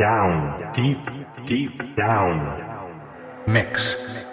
Down, deep, deep down. Mix.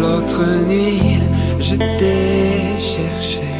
L'autre nuit, je t'ai cherché.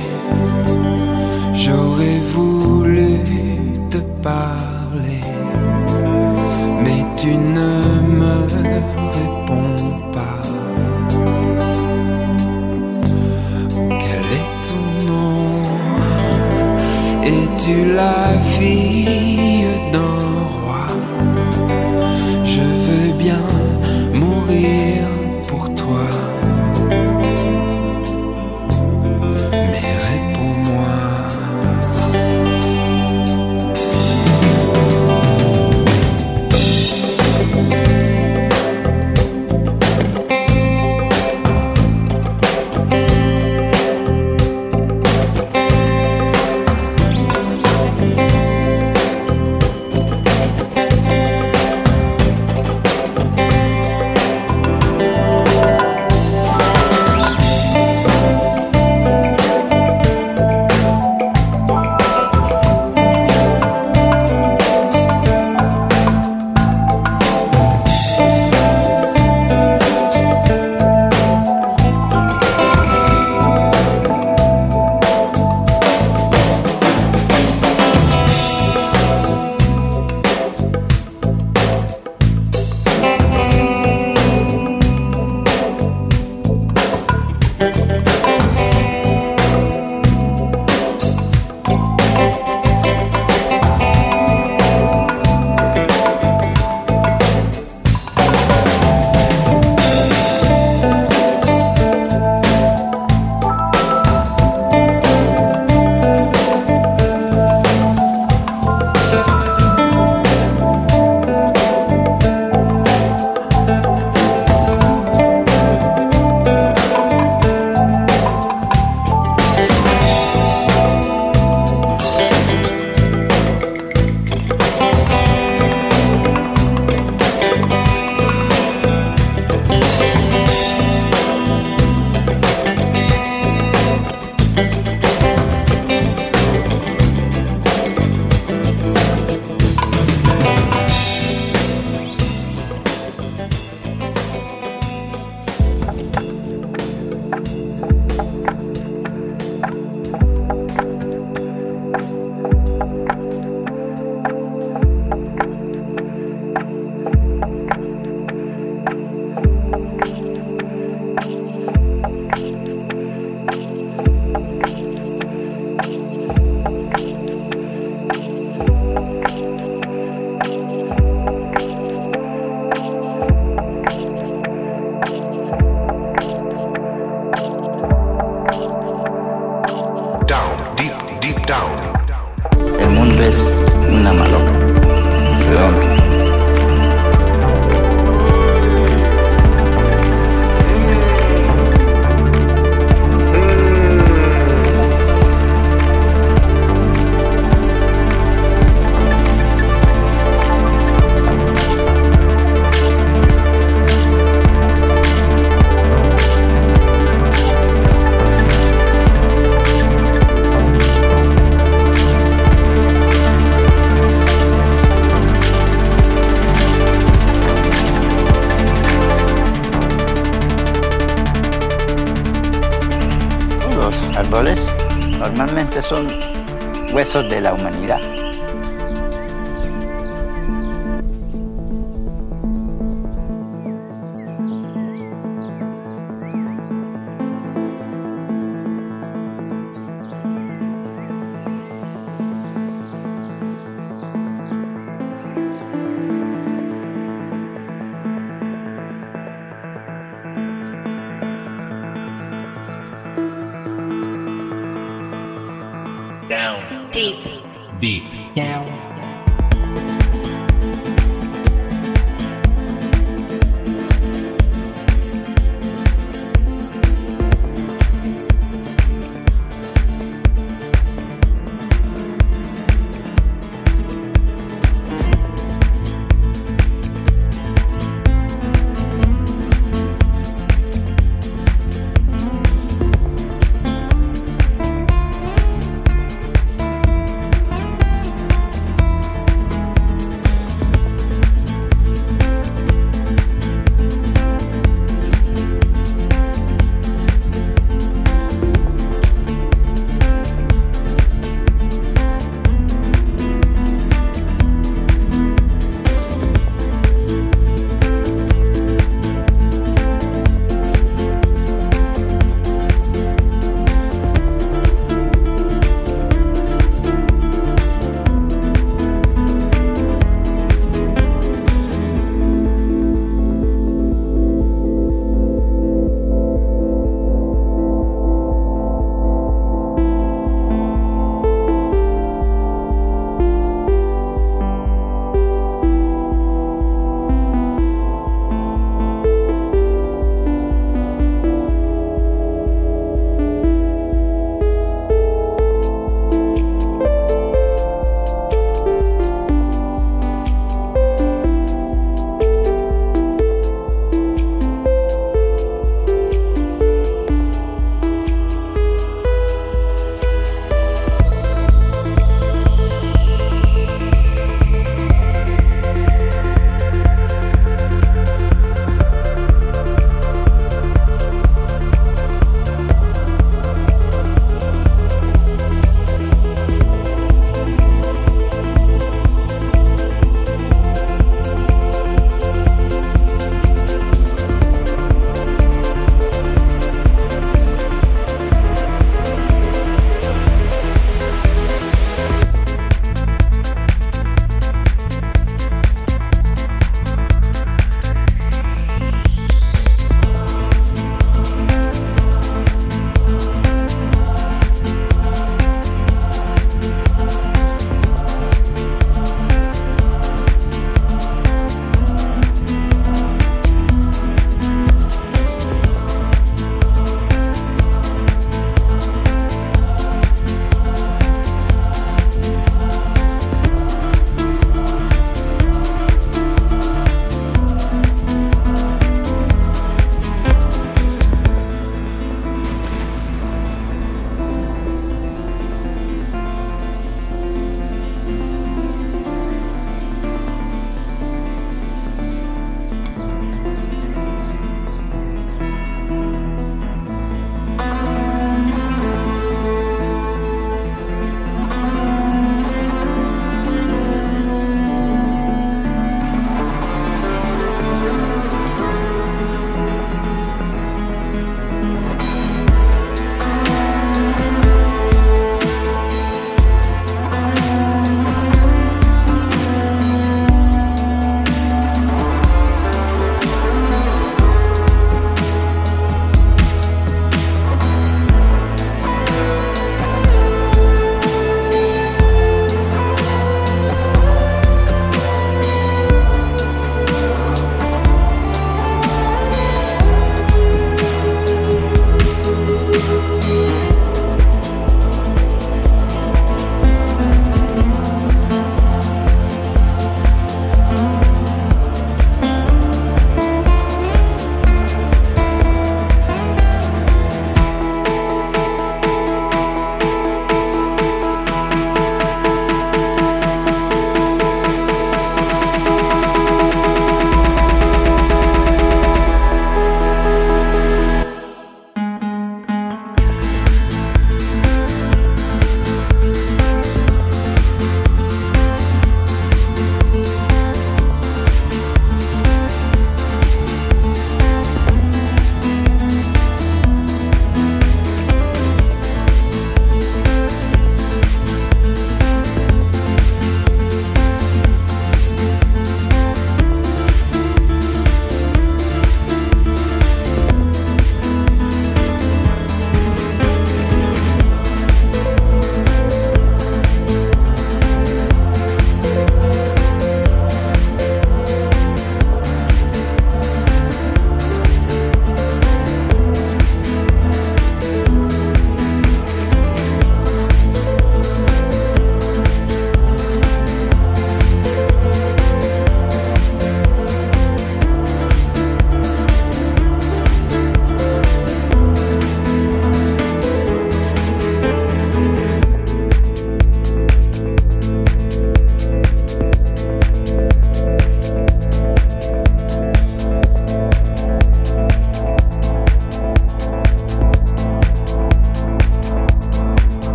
De la humanidad.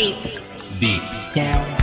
Deep, deep down.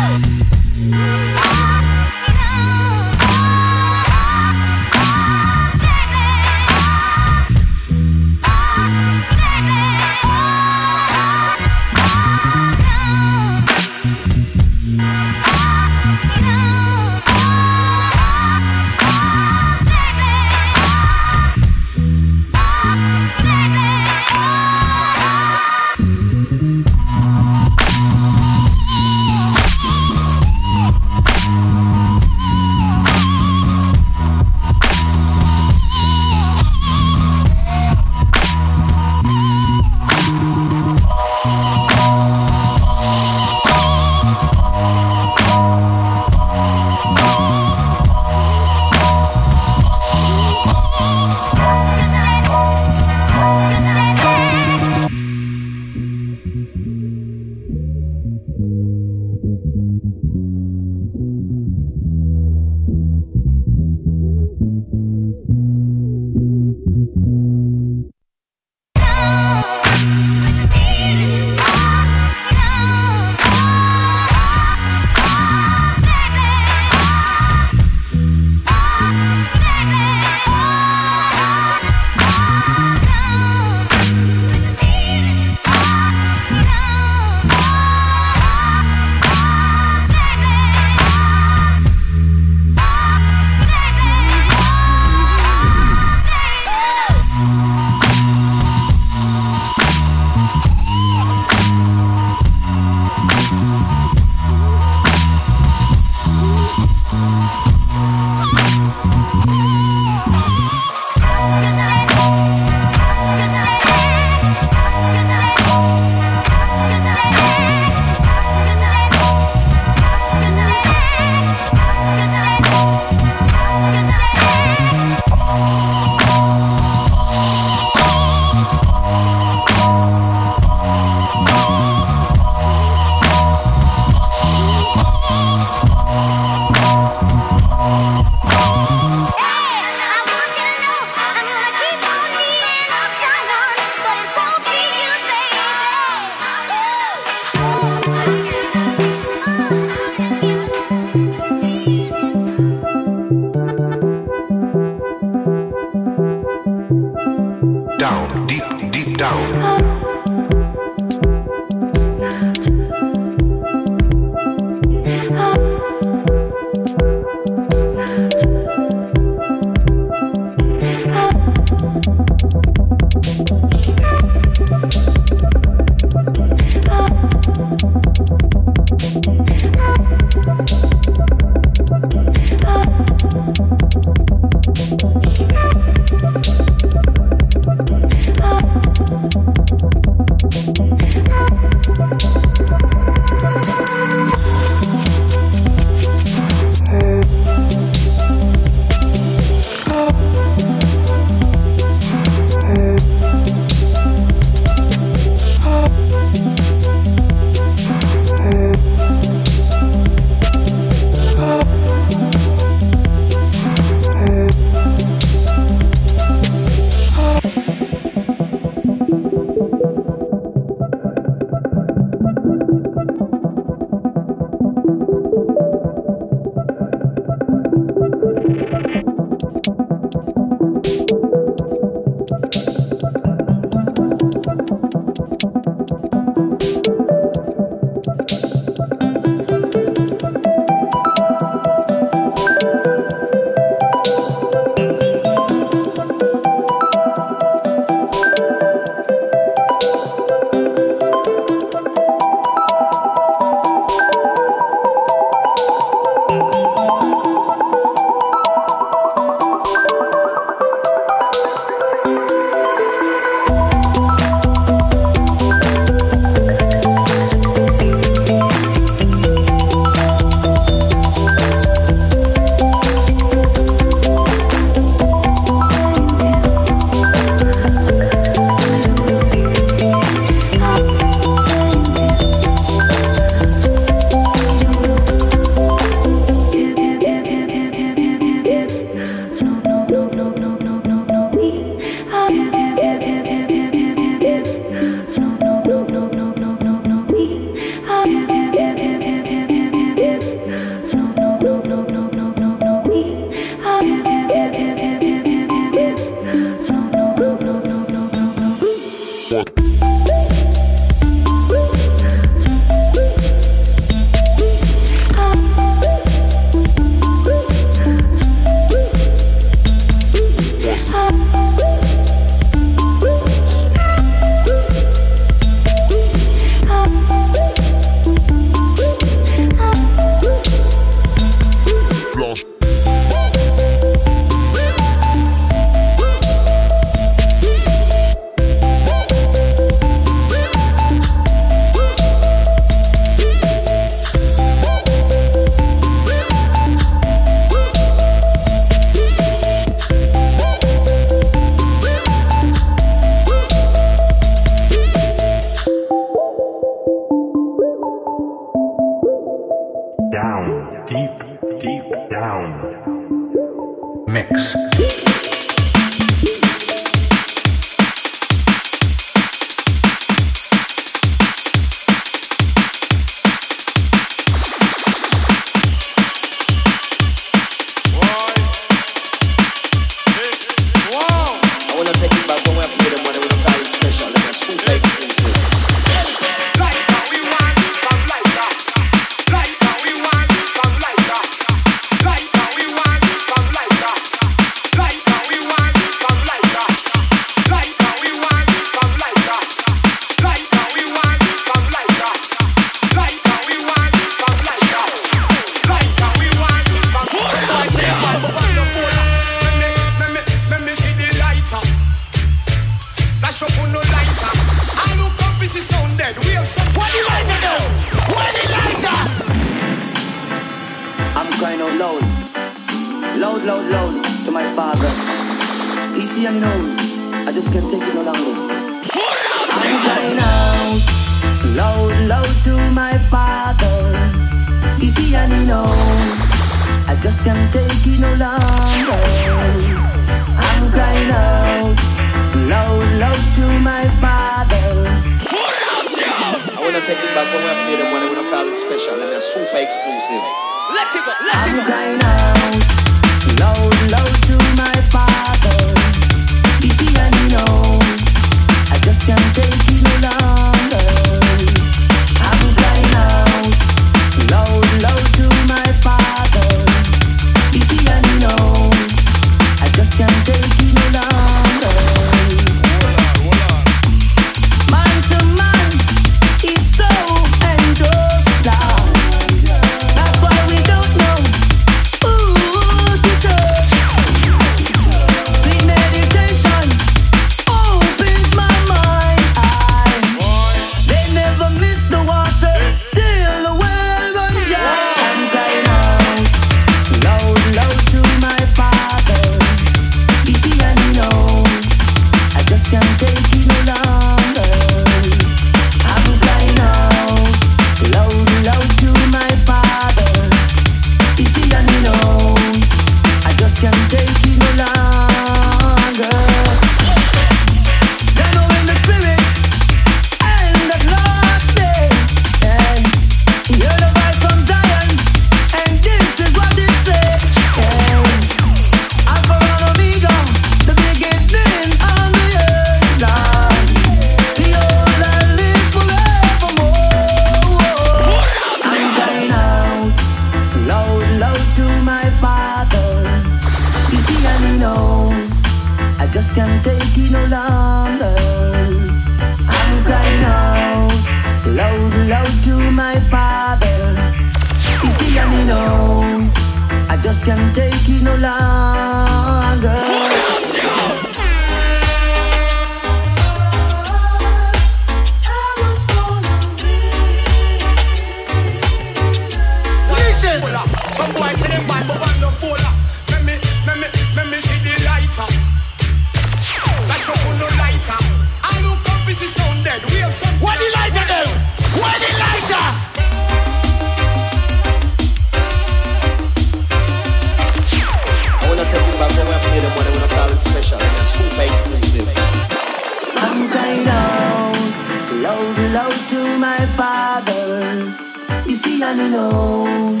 You see, and he knows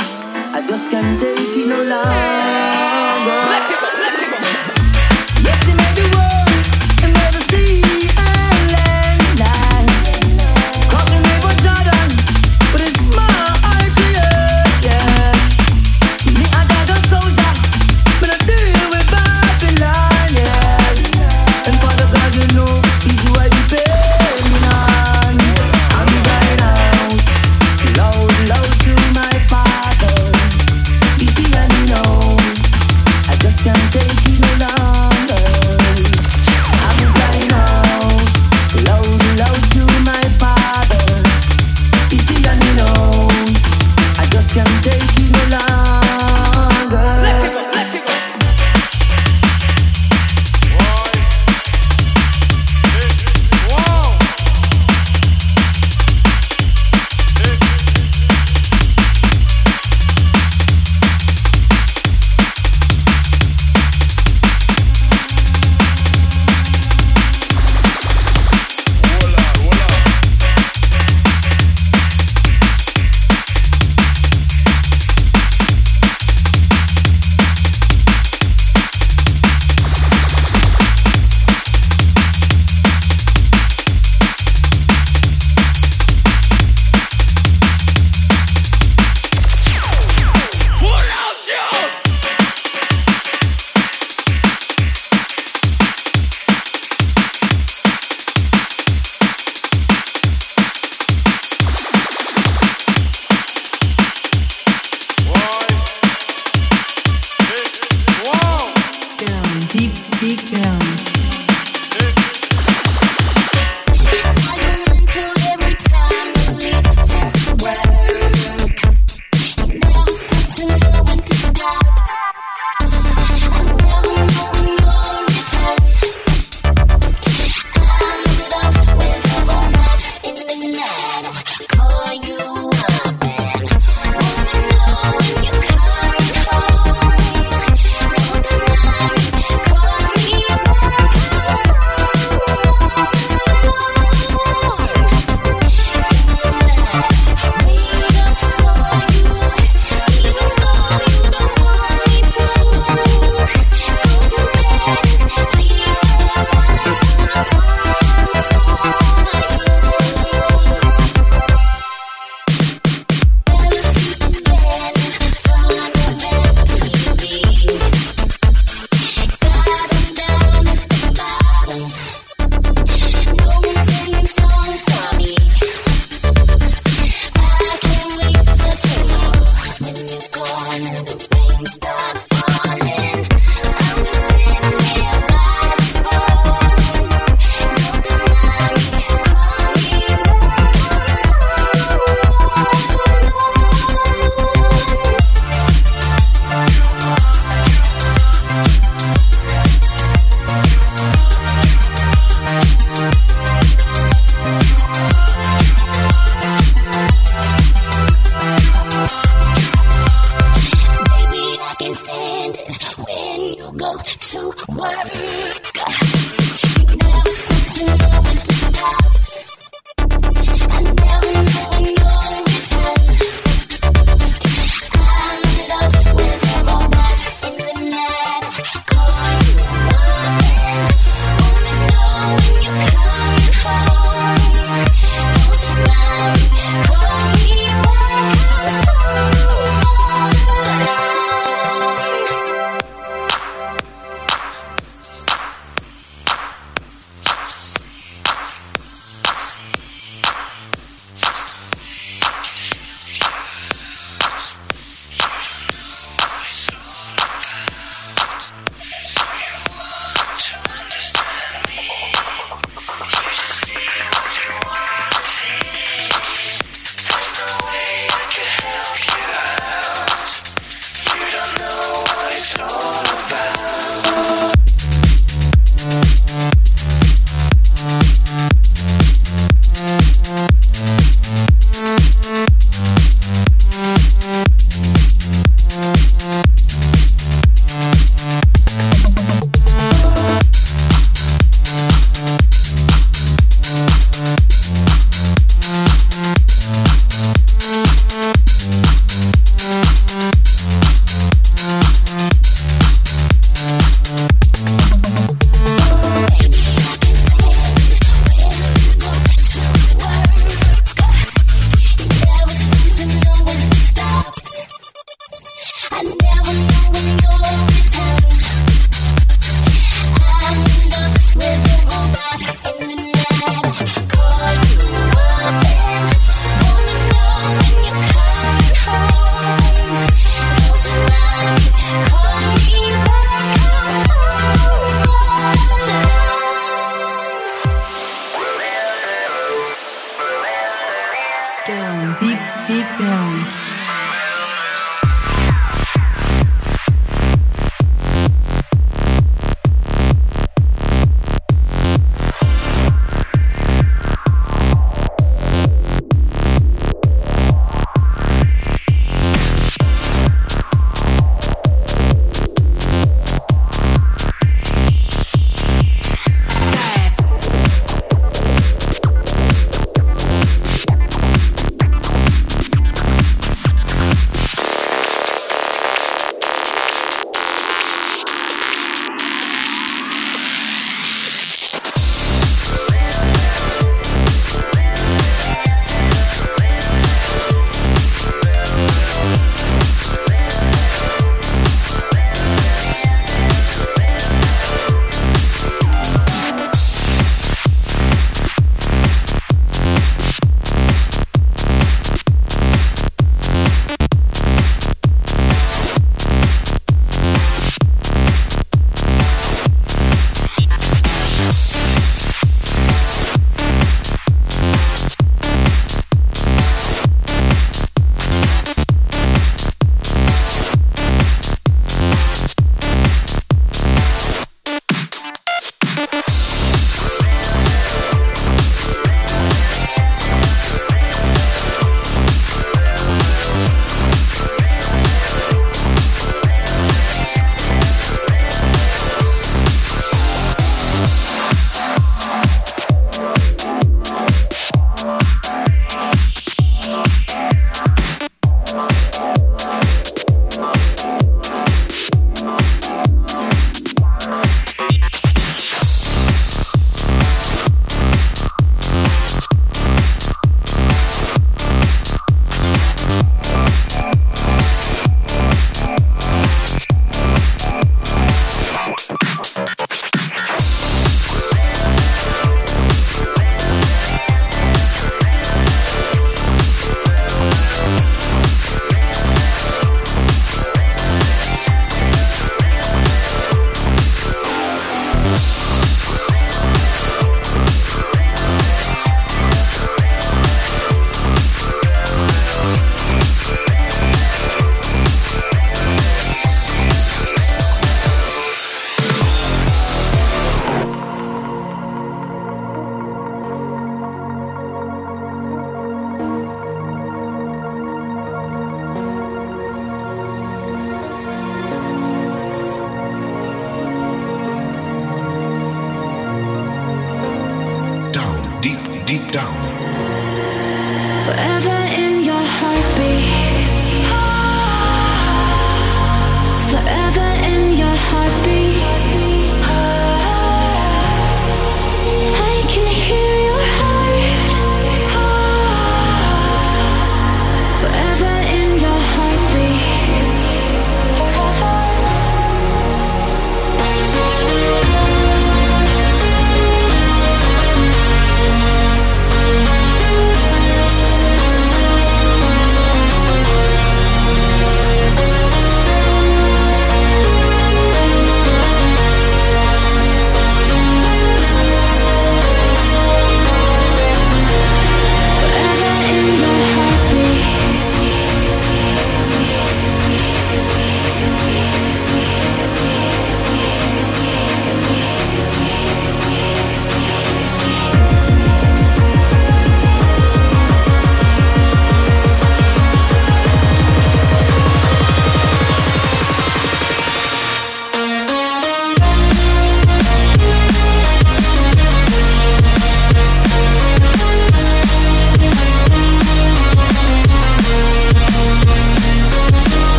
I just can't take it no longer.